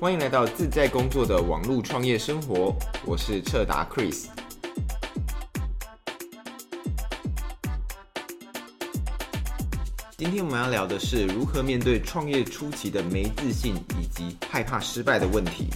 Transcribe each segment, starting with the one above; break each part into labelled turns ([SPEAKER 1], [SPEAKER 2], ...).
[SPEAKER 1] 欢迎来到自在工作的网络创业生活，我是彻达 Chris。今天我们要聊的是如何面对创业初期的没自信以及害怕失败的问题。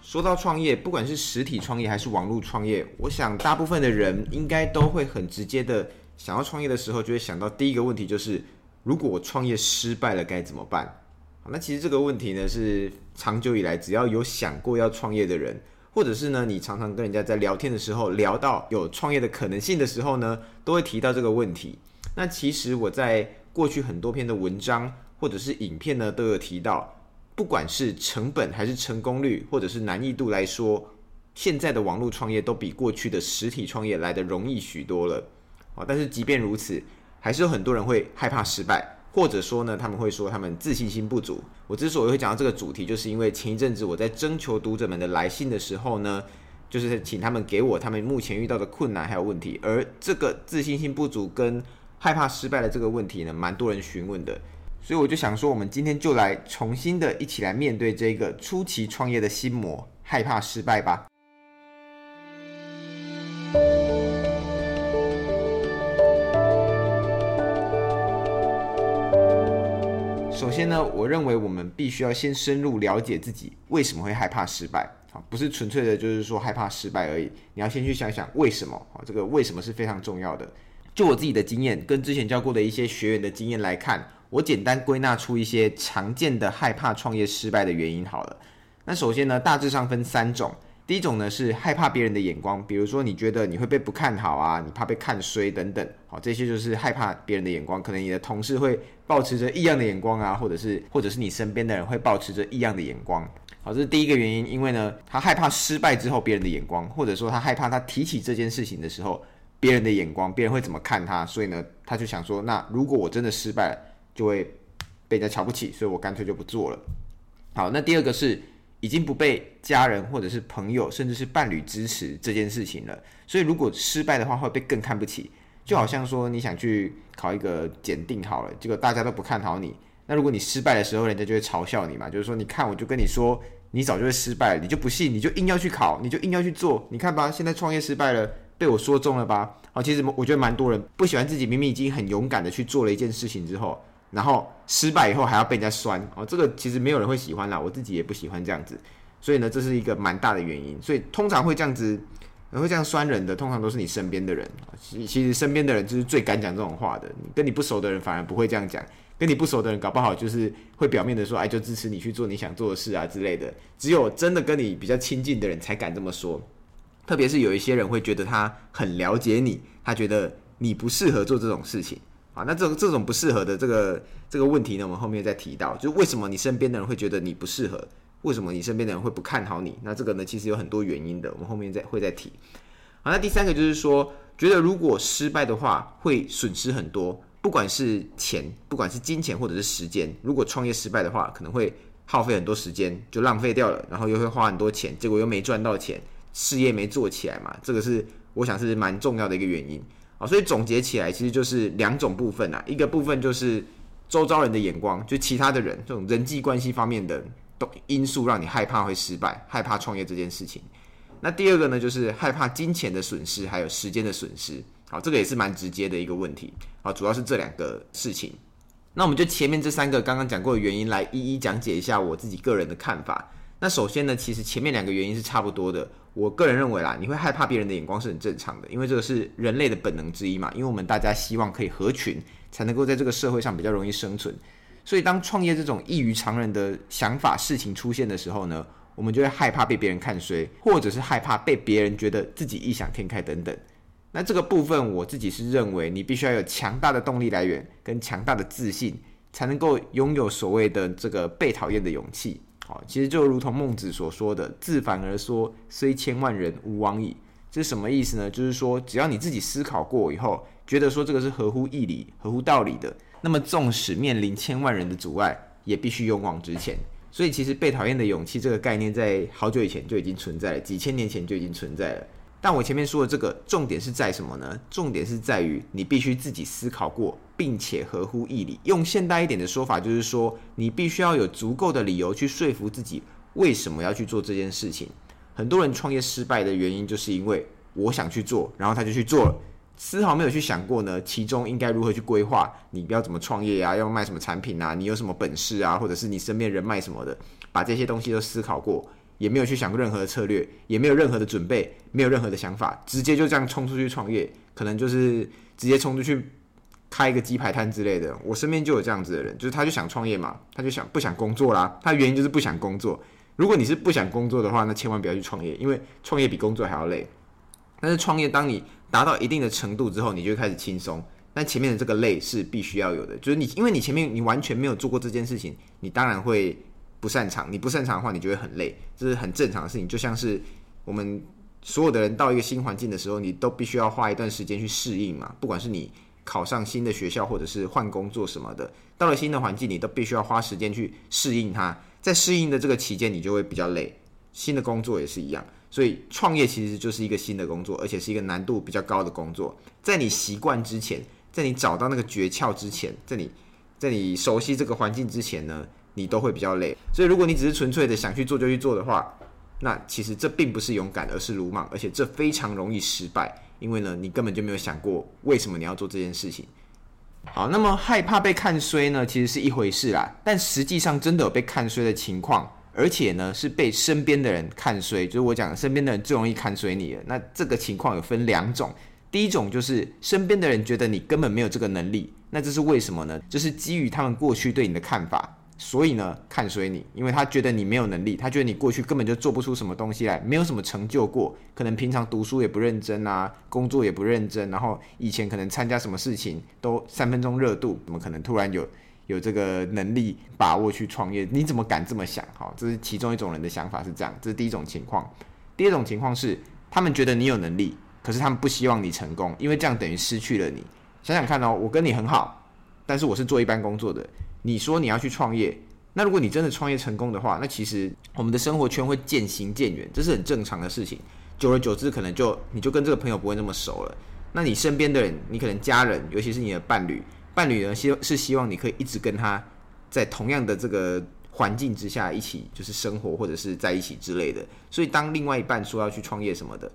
[SPEAKER 1] 说到创业，不管是实体创业还是网络创业，我想大部分的人应该都会很直接的想要创业的时候，就会想到第一个问题就是：如果我创业失败了该怎么办？那其实这个问题呢，是长久以来只要有想过要创业的人，或者是呢你常常跟人家在聊天的时候聊到有创业的可能性的时候呢，都会提到这个问题。那其实我在过去很多篇的文章或者是影片呢，都有提到。不管是成本还是成功率，或者是难易度来说，现在的网络创业都比过去的实体创业来得容易许多了。啊，但是即便如此，还是有很多人会害怕失败，或者说呢，他们会说他们自信心不足。我之所以会讲到这个主题，就是因为前一阵子我在征求读者们的来信的时候呢，就是请他们给我他们目前遇到的困难还有问题，而这个自信心不足跟害怕失败的这个问题呢，蛮多人询问的。所以我就想说，我们今天就来重新的一起来面对这个初期创业的心魔，害怕失败吧。首先呢，我认为我们必须要先深入了解自己为什么会害怕失败啊，不是纯粹的就是说害怕失败而已。你要先去想想为什么啊，这个为什么是非常重要的。就我自己的经验，跟之前教过的一些学员的经验来看。我简单归纳出一些常见的害怕创业失败的原因好了。那首先呢，大致上分三种。第一种呢是害怕别人的眼光，比如说你觉得你会被不看好啊，你怕被看衰等等，好，这些就是害怕别人的眼光。可能你的同事会保持着异样的眼光啊，或者是或者是你身边的人会保持着异样的眼光。好，这是第一个原因，因为呢，他害怕失败之后别人的眼光，或者说他害怕他提起这件事情的时候别人的眼光，别人会怎么看他，所以呢，他就想说，那如果我真的失败了。就会被人家瞧不起，所以我干脆就不做了。好，那第二个是已经不被家人或者是朋友甚至是伴侣支持这件事情了，所以如果失败的话会被更看不起。就好像说你想去考一个检定好了，结果大家都不看好你，那如果你失败的时候，人家就会嘲笑你嘛，就是说你看我就跟你说你早就会失败了，你就不信，你就硬要去考，你就硬要去做，你看吧，现在创业失败了，被我说中了吧？好，其实我觉得蛮多人不喜欢自己明明已经很勇敢的去做了一件事情之后。然后失败以后还要被人家酸哦，这个其实没有人会喜欢啦，我自己也不喜欢这样子，所以呢，这是一个蛮大的原因。所以通常会这样子，会这样酸人的，通常都是你身边的人。其其实身边的人就是最敢讲这种话的，跟你不熟的人反而不会这样讲，跟你不熟的人搞不好就是会表面的说，哎，就支持你去做你想做的事啊之类的。只有真的跟你比较亲近的人才敢这么说，特别是有一些人会觉得他很了解你，他觉得你不适合做这种事情。啊，那这种这种不适合的这个这个问题呢，我们后面再提到，就为什么你身边的人会觉得你不适合？为什么你身边的人会不看好你？那这个呢，其实有很多原因的，我们后面再会再提。好，那第三个就是说，觉得如果失败的话，会损失很多，不管是钱，不管是金钱或者是时间。如果创业失败的话，可能会耗费很多时间，就浪费掉了，然后又会花很多钱，结果又没赚到钱，事业没做起来嘛。这个是我想是蛮重要的一个原因。所以总结起来，其实就是两种部分啊。一个部分就是周遭人的眼光，就其他的人这种人际关系方面的因素，让你害怕会失败，害怕创业这件事情。那第二个呢，就是害怕金钱的损失，还有时间的损失。好，这个也是蛮直接的一个问题。好，主要是这两个事情。那我们就前面这三个刚刚讲过的原因来一一讲解一下我自己个人的看法。那首先呢，其实前面两个原因是差不多的。我个人认为啦，你会害怕别人的眼光是很正常的，因为这个是人类的本能之一嘛。因为我们大家希望可以合群，才能够在这个社会上比较容易生存。所以当创业这种异于常人的想法、事情出现的时候呢，我们就会害怕被别人看衰，或者是害怕被别人觉得自己异想天开等等。那这个部分我自己是认为，你必须要有强大的动力来源跟强大的自信，才能够拥有所谓的这个被讨厌的勇气。好，其实就如同孟子所说的“自反而说，虽千万人，吾往矣”。这是什么意思呢？就是说，只要你自己思考过以后，觉得说这个是合乎义理、合乎道理的，那么纵使面临千万人的阻碍，也必须勇往直前。所以，其实被讨厌的勇气这个概念，在好久以前就已经存在了，几千年前就已经存在了。但我前面说的这个重点是在什么呢？重点是在于你必须自己思考过，并且合乎义理。用现代一点的说法，就是说你必须要有足够的理由去说服自己为什么要去做这件事情。很多人创业失败的原因，就是因为我想去做，然后他就去做了。丝毫没有去想过呢，其中应该如何去规划？你不要怎么创业啊？要卖什么产品啊？你有什么本事啊？或者是你身边人脉什么的，把这些东西都思考过，也没有去想过任何的策略，也没有任何的准备，没有任何的想法，直接就这样冲出去创业，可能就是直接冲出去开一个鸡排摊之类的。我身边就有这样子的人，就是他就想创业嘛，他就想不想工作啦？他原因就是不想工作。如果你是不想工作的话，那千万不要去创业，因为创业比工作还要累。但是创业，当你达到一定的程度之后，你就开始轻松。但前面的这个累是必须要有的，就是你，因为你前面你完全没有做过这件事情，你当然会不擅长。你不擅长的话，你就会很累，这是很正常的事情。就像是我们所有的人到一个新环境的时候，你都必须要花一段时间去适应嘛。不管是你考上新的学校，或者是换工作什么的，到了新的环境，你都必须要花时间去适应它。在适应的这个期间，你就会比较累。新的工作也是一样。所以创业其实就是一个新的工作，而且是一个难度比较高的工作。在你习惯之前，在你找到那个诀窍之前，在你在你熟悉这个环境之前呢，你都会比较累。所以如果你只是纯粹的想去做就去做的话，那其实这并不是勇敢，而是鲁莽，而且这非常容易失败，因为呢，你根本就没有想过为什么你要做这件事情。好，那么害怕被看衰呢，其实是一回事啦，但实际上真的有被看衰的情况。而且呢，是被身边的人看衰，就是我讲，身边的人最容易看衰你了。那这个情况有分两种，第一种就是身边的人觉得你根本没有这个能力，那这是为什么呢？就是基于他们过去对你的看法，所以呢看衰你，因为他觉得你没有能力，他觉得你过去根本就做不出什么东西来，没有什么成就过，可能平常读书也不认真啊，工作也不认真，然后以前可能参加什么事情都三分钟热度，怎么可能突然有？有这个能力把握去创业，你怎么敢这么想？好，这是其中一种人的想法是这样，这是第一种情况。第二种情况是，他们觉得你有能力，可是他们不希望你成功，因为这样等于失去了你。想想看哦，我跟你很好，但是我是做一般工作的。你说你要去创业，那如果你真的创业成功的话，那其实我们的生活圈会渐行渐远，这是很正常的事情。久而久之，可能就你就跟这个朋友不会那么熟了。那你身边的人，你可能家人，尤其是你的伴侣。伴侣呢，希是希望你可以一直跟他在同样的这个环境之下一起就是生活，或者是在一起之类的。所以当另外一半说要去创业什么的，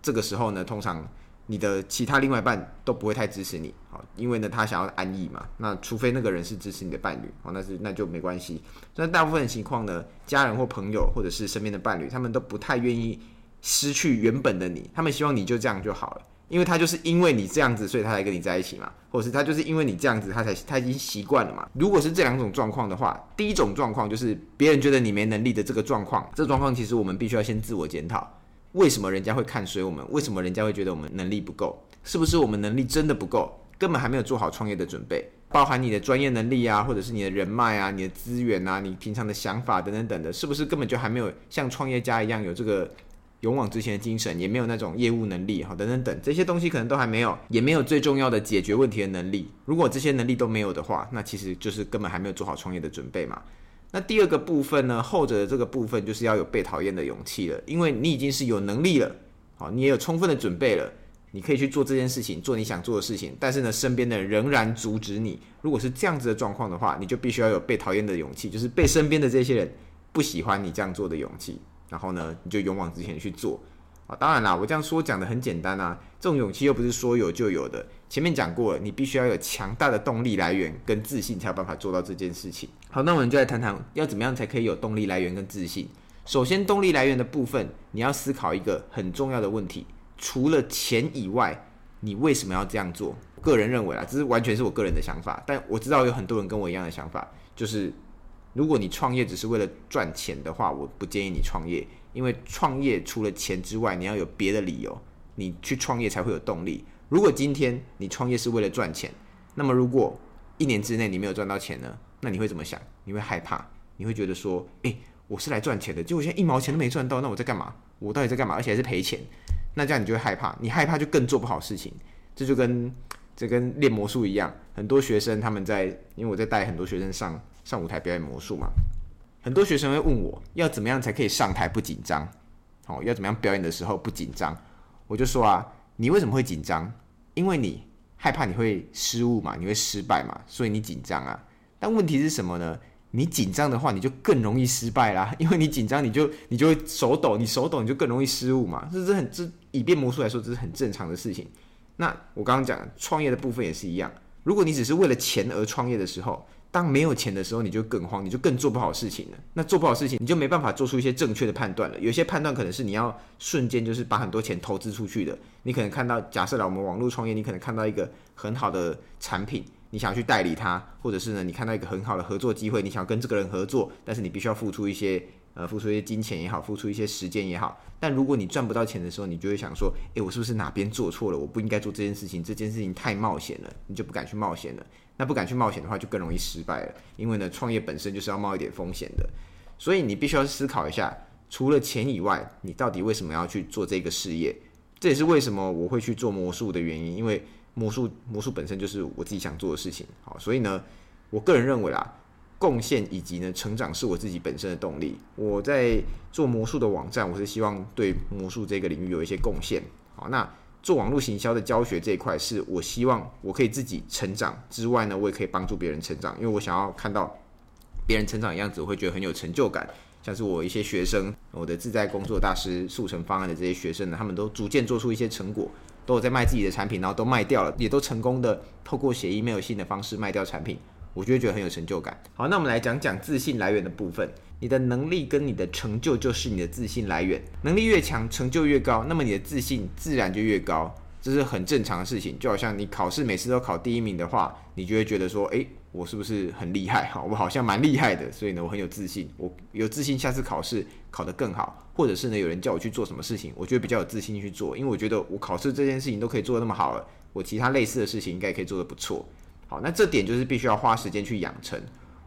[SPEAKER 1] 这个时候呢，通常你的其他另外一半都不会太支持你，好，因为呢他想要安逸嘛。那除非那个人是支持你的伴侣，哦，那是那就没关系。但大部分情况呢，家人或朋友或者是身边的伴侣，他们都不太愿意失去原本的你，他们希望你就这样就好了。因为他就是因为你这样子，所以他才跟你在一起嘛，或者是他就是因为你这样子，他才他已经习惯了嘛。如果是这两种状况的话，第一种状况就是别人觉得你没能力的这个状况，这状况其实我们必须要先自我检讨，为什么人家会看衰我们？为什么人家会觉得我们能力不够？是不是我们能力真的不够？根本还没有做好创业的准备，包含你的专业能力啊，或者是你的人脉啊、你的资源啊、你平常的想法等等等的，是不是根本就还没有像创业家一样有这个？勇往直前的精神，也没有那种业务能力，好，等等等，这些东西可能都还没有，也没有最重要的解决问题的能力。如果这些能力都没有的话，那其实就是根本还没有做好创业的准备嘛。那第二个部分呢，后者的这个部分就是要有被讨厌的勇气了，因为你已经是有能力了，好，你也有充分的准备了，你可以去做这件事情，做你想做的事情。但是呢，身边的人仍然阻止你。如果是这样子的状况的话，你就必须要有被讨厌的勇气，就是被身边的这些人不喜欢你这样做的勇气。然后呢，你就勇往直前去做当然啦，我这样说讲的很简单啊，这种勇气又不是说有就有的。前面讲过了，你必须要有强大的动力来源跟自信，才有办法做到这件事情。好，那我们就来谈谈要怎么样才可以有动力来源跟自信。首先，动力来源的部分，你要思考一个很重要的问题：除了钱以外，你为什么要这样做？个人认为啊，这是完全是我个人的想法，但我知道有很多人跟我一样的想法，就是。如果你创业只是为了赚钱的话，我不建议你创业，因为创业除了钱之外，你要有别的理由，你去创业才会有动力。如果今天你创业是为了赚钱，那么如果一年之内你没有赚到钱呢？那你会怎么想？你会害怕，你会觉得说，诶，我是来赚钱的，结果现在一毛钱都没赚到，那我在干嘛？我到底在干嘛？而且还是赔钱，那这样你就会害怕，你害怕就更做不好事情。这就跟这跟练魔术一样，很多学生他们在，因为我在带很多学生上。上舞台表演魔术嘛，很多学生会问我要怎么样才可以上台不紧张？哦，要怎么样表演的时候不紧张？我就说啊，你为什么会紧张？因为你害怕你会失误嘛，你会失败嘛，所以你紧张啊。但问题是什么呢？你紧张的话，你就更容易失败啦。因为你紧张，你就你就会手抖，你手抖你就更容易失误嘛。这是很这以变魔术来说，这是很正常的事情。那我刚刚讲创业的部分也是一样。如果你只是为了钱而创业的时候，当没有钱的时候，你就更慌，你就更做不好事情了。那做不好事情，你就没办法做出一些正确的判断了。有些判断可能是你要瞬间就是把很多钱投资出去的。你可能看到，假设了我们网络创业，你可能看到一个很好的产品，你想要去代理它，或者是呢，你看到一个很好的合作机会，你想跟这个人合作，但是你必须要付出一些。呃，付出一些金钱也好，付出一些时间也好，但如果你赚不到钱的时候，你就会想说，诶，我是不是哪边做错了？我不应该做这件事情，这件事情太冒险了，你就不敢去冒险了。那不敢去冒险的话，就更容易失败了。因为呢，创业本身就是要冒一点风险的，所以你必须要思考一下，除了钱以外，你到底为什么要去做这个事业？这也是为什么我会去做魔术的原因，因为魔术魔术本身就是我自己想做的事情。好，所以呢，我个人认为啦。贡献以及呢，成长是我自己本身的动力。我在做魔术的网站，我是希望对魔术这个领域有一些贡献。好，那做网络行销的教学这一块，是我希望我可以自己成长之外呢，我也可以帮助别人成长，因为我想要看到别人成长的样子，我会觉得很有成就感。像是我一些学生，我的自在工作大师速成方案的这些学生呢，他们都逐渐做出一些成果，都有在卖自己的产品，然后都卖掉了，也都成功的透过写 email 信的方式卖掉产品。我就会觉得很有成就感。好，那我们来讲讲自信来源的部分。你的能力跟你的成就就是你的自信来源。能力越强，成就越高，那么你的自信自然就越高，这是很正常的事情。就好像你考试每次都考第一名的话，你就会觉得说，诶，我是不是很厉害？哈，我好像蛮厉害的，所以呢，我很有自信。我有自信，下次考试考得更好，或者是呢，有人叫我去做什么事情，我觉得比较有自信去做，因为我觉得我考试这件事情都可以做得那么好了，我其他类似的事情应该也可以做得不错。好，那这点就是必须要花时间去养成。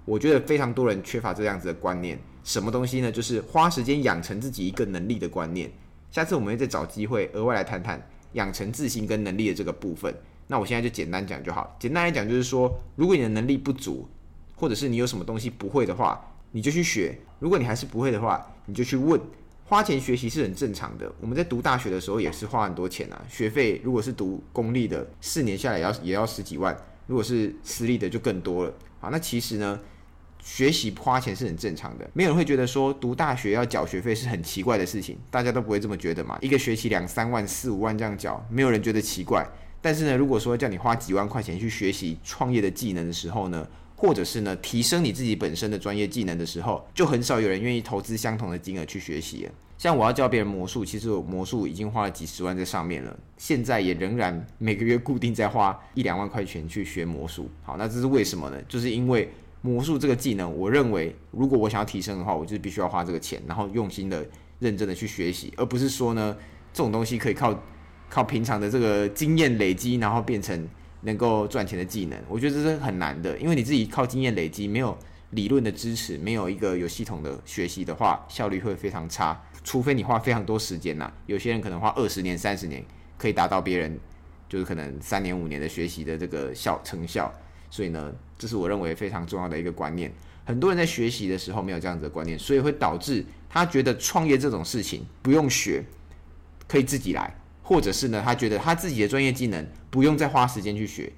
[SPEAKER 1] 我觉得非常多人缺乏这样子的观念。什么东西呢？就是花时间养成自己一个能力的观念。下次我们会再找机会额外来谈谈养成自信跟能力的这个部分。那我现在就简单讲就好。简单来讲就是说，如果你的能力不足，或者是你有什么东西不会的话，你就去学。如果你还是不会的话，你就去问。花钱学习是很正常的。我们在读大学的时候也是花很多钱啊，学费如果是读公立的，四年下来也要也要十几万。如果是私立的就更多了。好，那其实呢，学习花钱是很正常的，没有人会觉得说读大学要缴学费是很奇怪的事情，大家都不会这么觉得嘛。一个学期两三万、四五万这样缴，没有人觉得奇怪。但是呢，如果说叫你花几万块钱去学习创业的技能的时候呢，或者是呢提升你自己本身的专业技能的时候，就很少有人愿意投资相同的金额去学习。像我要教别人魔术，其实我魔术已经花了几十万在上面了，现在也仍然每个月固定在花一两万块钱去学魔术。好，那这是为什么呢？就是因为魔术这个技能，我认为如果我想要提升的话，我就必须要花这个钱，然后用心的、认真的去学习，而不是说呢，这种东西可以靠靠平常的这个经验累积，然后变成能够赚钱的技能。我觉得这是很难的，因为你自己靠经验累积，没有理论的支持，没有一个有系统的学习的话，效率会非常差。除非你花非常多时间呐、有些人可能花二十年、三十年，可以达到别人就是可能三年、五年的学习的这个效成效。所以呢，这是我认为非常重要的一个观念。很多人在学习的时候没有这样子的观念，所以会导致他觉得创业这种事情不用学，可以自己来，或者是呢，他觉得他自己的专业技能不用再花时间去学，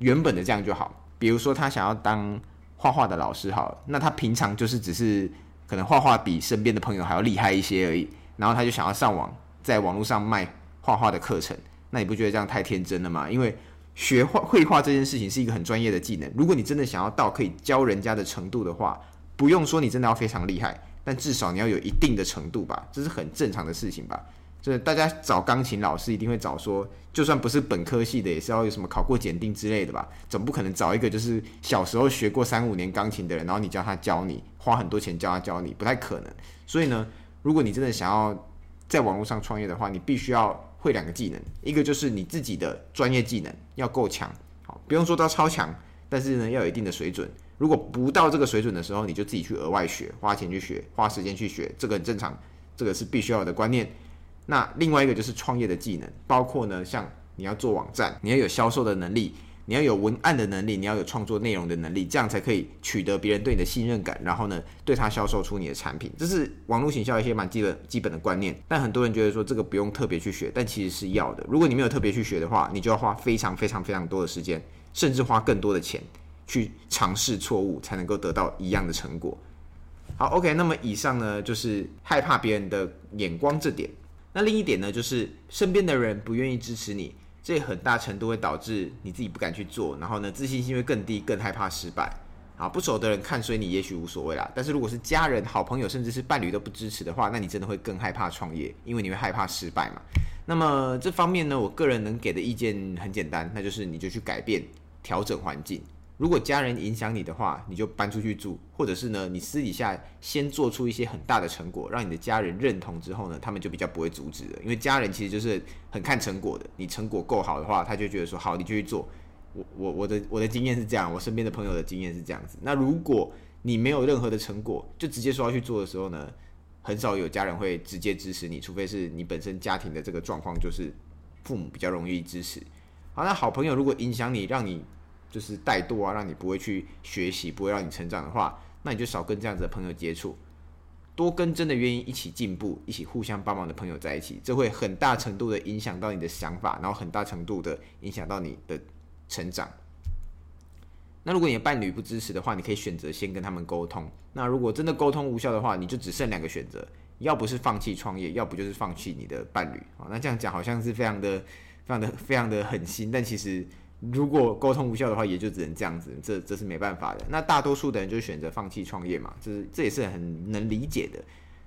[SPEAKER 1] 原本的这样就好。比如说他想要当画画的老师，好了，那他平常就是只是。可能画画比身边的朋友还要厉害一些而已，然后他就想要上网，在网络上卖画画的课程，那你不觉得这样太天真了吗？因为学画绘画这件事情是一个很专业的技能，如果你真的想要到可以教人家的程度的话，不用说你真的要非常厉害，但至少你要有一定的程度吧，这是很正常的事情吧。就是大家找钢琴老师一定会找说，就算不是本科系的，也是要有什么考过检定之类的吧？总不可能找一个就是小时候学过三五年钢琴的人，然后你叫他教你，花很多钱教他教你，不太可能。所以呢，如果你真的想要在网络上创业的话，你必须要会两个技能，一个就是你自己的专业技能要够强，好，不用说到超强，但是呢要有一定的水准。如果不到这个水准的时候，你就自己去额外学，花钱去学，花时间去学，这个很正常，这个是必须要有的观念。那另外一个就是创业的技能，包括呢，像你要做网站，你要有销售的能力，你要有文案的能力，你要有创作内容的能力，这样才可以取得别人对你的信任感，然后呢，对他销售出你的产品。这是网络行销一些蛮基本基本的观念。但很多人觉得说这个不用特别去学，但其实是要的。如果你没有特别去学的话，你就要花非常非常非常多的时间，甚至花更多的钱去尝试错误，才能够得到一样的成果。好，OK，那么以上呢就是害怕别人的眼光这点。那另一点呢，就是身边的人不愿意支持你。这很大程度会导致你自己不敢去做，然后呢，自信心会更低，更害怕失败。啊，不熟的人看衰你也许无所谓啦，但是如果是家人、好朋友，甚至是伴侣都不支持的话，那你真的会更害怕创业，因为你会害怕失败嘛。那么这方面呢，我个人能给的意见很简单，那就是你就去改变、调整环境。如果家人影响你的话，你就搬出去住，或者是呢，你私底下先做出一些很大的成果，让你的家人认同之后呢，他们就比较不会阻止了。因为家人其实就是很看成果的，你成果够好的话，他就觉得说好，你就去做。我我我的我的经验是这样，我身边的朋友的经验是这样子。那如果你没有任何的成果，就直接说要去做的时候呢，很少有家人会直接支持你，除非是你本身家庭的这个状况，就是父母比较容易支持。好，那好朋友如果影响你，让你就是怠惰啊，让你不会去学习，不会让你成长的话，那你就少跟这样子的朋友接触，多跟真的愿意一起进步、一起互相帮忙的朋友在一起，这会很大程度的影响到你的想法，然后很大程度的影响到你的成长。那如果你的伴侣不支持的话，你可以选择先跟他们沟通。那如果真的沟通无效的话，你就只剩两个选择：要不是放弃创业，要不就是放弃你的伴侣。啊，那这样讲好像是非常的、非常的、非常的狠心，但其实。如果沟通无效的话，也就只能这样子，这这是没办法的。那大多数的人就选择放弃创业嘛，这是这也是很能理解的。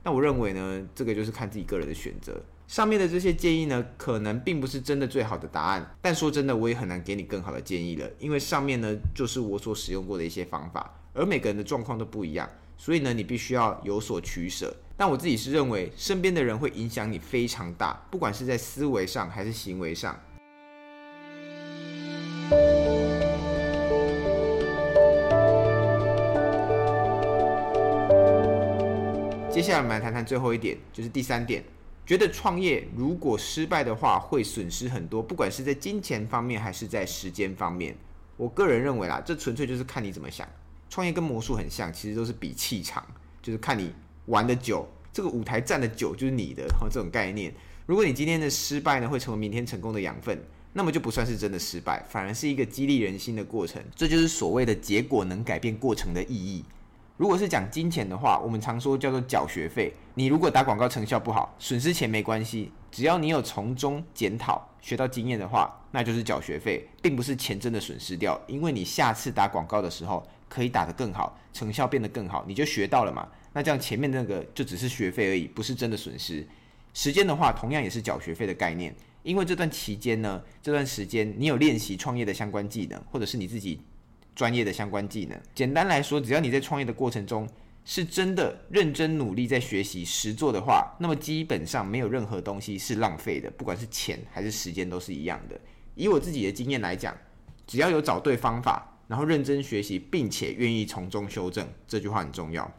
[SPEAKER 1] 那我认为呢，这个就是看自己个人的选择。上面的这些建议呢，可能并不是真的最好的答案，但说真的，我也很难给你更好的建议了，因为上面呢就是我所使用过的一些方法，而每个人的状况都不一样，所以呢，你必须要有所取舍。但我自己是认为，身边的人会影响你非常大，不管是在思维上还是行为上。接下来我们来谈谈最后一点，就是第三点，觉得创业如果失败的话，会损失很多，不管是在金钱方面还是在时间方面。我个人认为啦，这纯粹就是看你怎么想。创业跟魔术很像，其实都是比气场，就是看你玩的久，这个舞台站的久就是你的，然后这种概念。如果你今天的失败呢，会成为明天成功的养分，那么就不算是真的失败，反而是一个激励人心的过程。这就是所谓的结果能改变过程的意义。如果是讲金钱的话，我们常说叫做缴学费。你如果打广告成效不好，损失钱没关系，只要你有从中检讨、学到经验的话，那就是缴学费，并不是钱真的损失掉。因为你下次打广告的时候可以打得更好，成效变得更好，你就学到了嘛。那这样前面那个就只是学费而已，不是真的损失。时间的话，同样也是缴学费的概念，因为这段期间呢，这段时间你有练习创业的相关技能，或者是你自己。专业的相关技能，简单来说，只要你在创业的过程中是真的认真努力在学习实做的话，那么基本上没有任何东西是浪费的，不管是钱还是时间都是一样的。以我自己的经验来讲，只要有找对方法，然后认真学习，并且愿意从中修正，这句话很重要。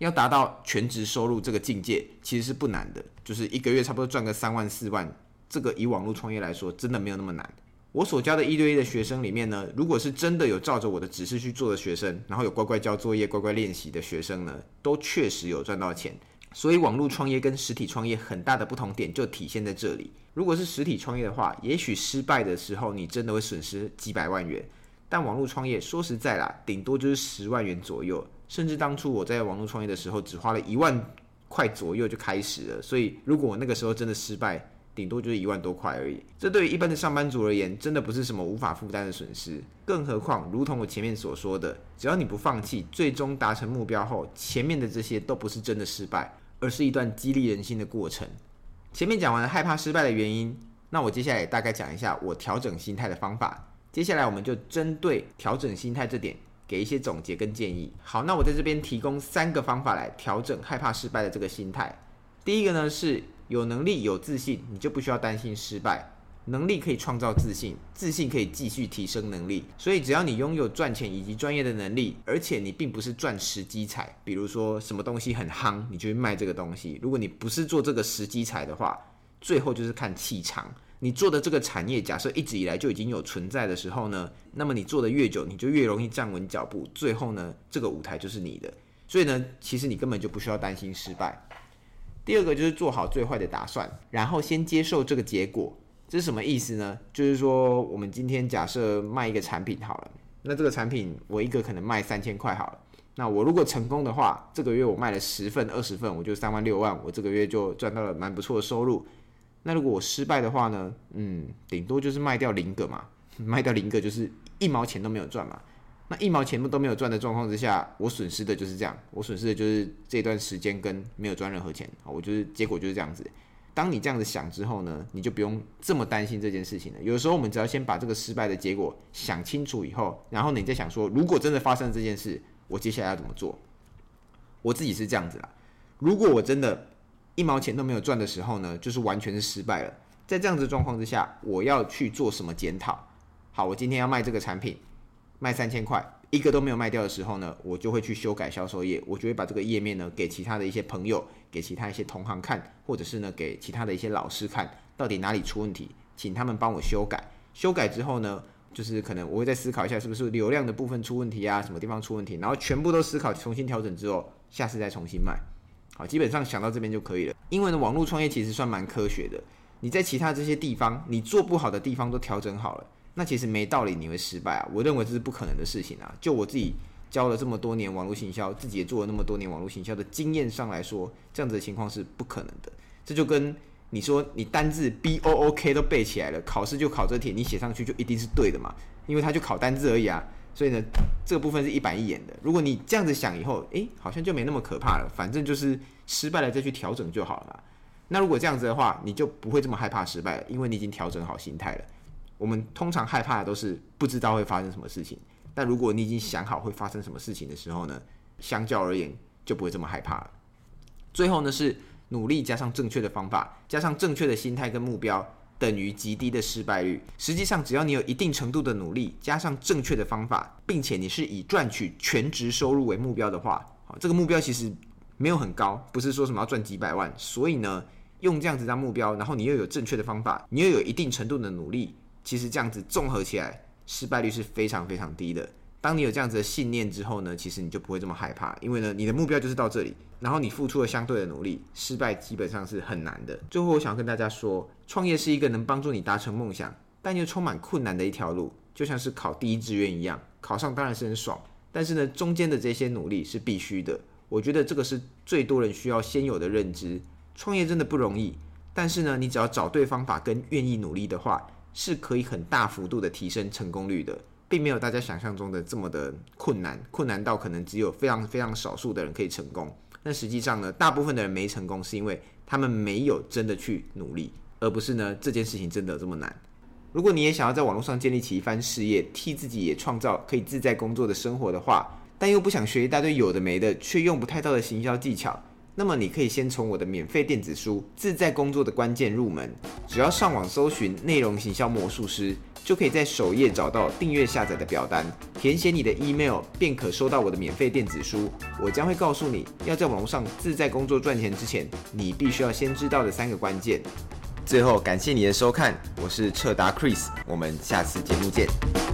[SPEAKER 1] 要达到全职收入这个境界，其实是不难的，就是一个月差不多赚个三万四万，这个以网络创业来说，真的没有那么难。我所教的一对一的学生里面呢，如果是真的有照着我的指示去做的学生，然后有乖乖交作业、乖乖练习的学生呢，都确实有赚到钱。所以网络创业跟实体创业很大的不同点就体现在这里。如果是实体创业的话，也许失败的时候你真的会损失几百万元，但网络创业说实在啦，顶多就是十万元左右。甚至当初我在网络创业的时候，只花了一万块左右就开始了。所以如果我那个时候真的失败，顶多就是一万多块而已，这对于一般的上班族而言，真的不是什么无法负担的损失。更何况，如同我前面所说的，只要你不放弃，最终达成目标后，前面的这些都不是真的失败，而是一段激励人心的过程。前面讲完了害怕失败的原因，那我接下来大概讲一下我调整心态的方法。接下来我们就针对调整心态这点，给一些总结跟建议。好，那我在这边提供三个方法来调整害怕失败的这个心态。第一个呢是。有能力、有自信，你就不需要担心失败。能力可以创造自信，自信可以继续提升能力。所以，只要你拥有赚钱以及专业的能力，而且你并不是赚时机财，比如说什么东西很夯，你就会卖这个东西。如果你不是做这个时机财的话，最后就是看气场。你做的这个产业，假设一直以来就已经有存在的时候呢，那么你做的越久，你就越容易站稳脚步，最后呢，这个舞台就是你的。所以呢，其实你根本就不需要担心失败。第二个就是做好最坏的打算，然后先接受这个结果。这是什么意思呢？就是说，我们今天假设卖一个产品好了，那这个产品我一个可能卖三千块好了。那我如果成功的话，这个月我卖了十份、二十份，我就三万六万，我这个月就赚到了蛮不错的收入。那如果我失败的话呢？嗯，顶多就是卖掉零个嘛，卖掉零个就是一毛钱都没有赚嘛。那一毛钱都没有赚的状况之下，我损失的就是这样，我损失的就是这段时间跟没有赚任何钱。我就是结果就是这样子。当你这样子想之后呢，你就不用这么担心这件事情了。有时候我们只要先把这个失败的结果想清楚以后，然后你再想说，如果真的发生这件事，我接下来要怎么做？我自己是这样子啦。如果我真的一毛钱都没有赚的时候呢，就是完全是失败了。在这样子状况之下，我要去做什么检讨？好，我今天要卖这个产品，卖三千块，一个都没有卖掉的时候呢，我就会去修改销售页，我就会把这个页面呢给其他的一些朋友，给其他一些同行看，或者是呢给其他的一些老师看，到底哪里出问题，请他们帮我修改。修改之后呢，就是可能我会再思考一下，是不是流量的部分出问题啊，什么地方出问题，然后全部都思考，重新调整之后，下次再重新卖。好，基本上想到这边就可以了。因为呢，网络创业其实算蛮科学的。你在其他这些地方，你做不好的地方都调整好了，那其实没道理你会失败啊。我认为这是不可能的事情啊。就我自己教了这么多年网络行销，自己也做了那么多年网络行销的经验上来说，这样子的情况是不可能的。这就跟你说，你单字 B O O K 都背起来了，考试就考这题，你写上去就一定是对的嘛？因为他就考单字而已啊。所以呢，这个部分是一板一眼的。如果你这样子想以后，诶，好像就没那么可怕了。反正就是失败了再去调整就好了。那如果这样子的话，你就不会这么害怕失败了，因为你已经调整好心态了。我们通常害怕的都是不知道会发生什么事情，但如果你已经想好会发生什么事情的时候呢，相较而言就不会这么害怕了。最后呢，是努力加上正确的方法，加上正确的心态跟目标。等于极低的失败率。实际上，只要你有一定程度的努力，加上正确的方法，并且你是以赚取全职收入为目标的话，好，这个目标其实没有很高，不是说什么要赚几百万。所以呢，用这样子当目标，然后你又有正确的方法，你又有一定程度的努力，其实这样子综合起来，失败率是非常非常低的。当你有这样子的信念之后呢，其实你就不会这么害怕，因为呢，你的目标就是到这里，然后你付出了相对的努力，失败基本上是很难的。最后，我想跟大家说，创业是一个能帮助你达成梦想，但又充满困难的一条路，就像是考第一志愿一样，考上当然是很爽，但是呢，中间的这些努力是必须的。我觉得这个是最多人需要先有的认知。创业真的不容易，但是呢，你只要找对方法跟愿意努力的话，是可以很大幅度的提升成功率的。并没有大家想象中的这么的困难，困难到可能只有非常非常少数的人可以成功。那实际上呢，大部分的人没成功，是因为他们没有真的去努力，而不是呢，这件事情真的这么难。如果你也想要在网络上建立起一番事业，替自己也创造可以自在工作的生活的话，但又不想学一大堆有的没的，却用不太到的行销技巧，那么你可以先从我的免费电子书《自在工作的关键入门》，只要上网搜寻“内容行销魔术师”。就可以在首页找到订阅下载的表单，填写你的 email 便可收到我的免费电子书。我将会告诉你要在网络上自在工作赚钱之前，你必须要先知道的三个关键。最后，感谢你的收看，我是彻达 Chris，我们下次节目见。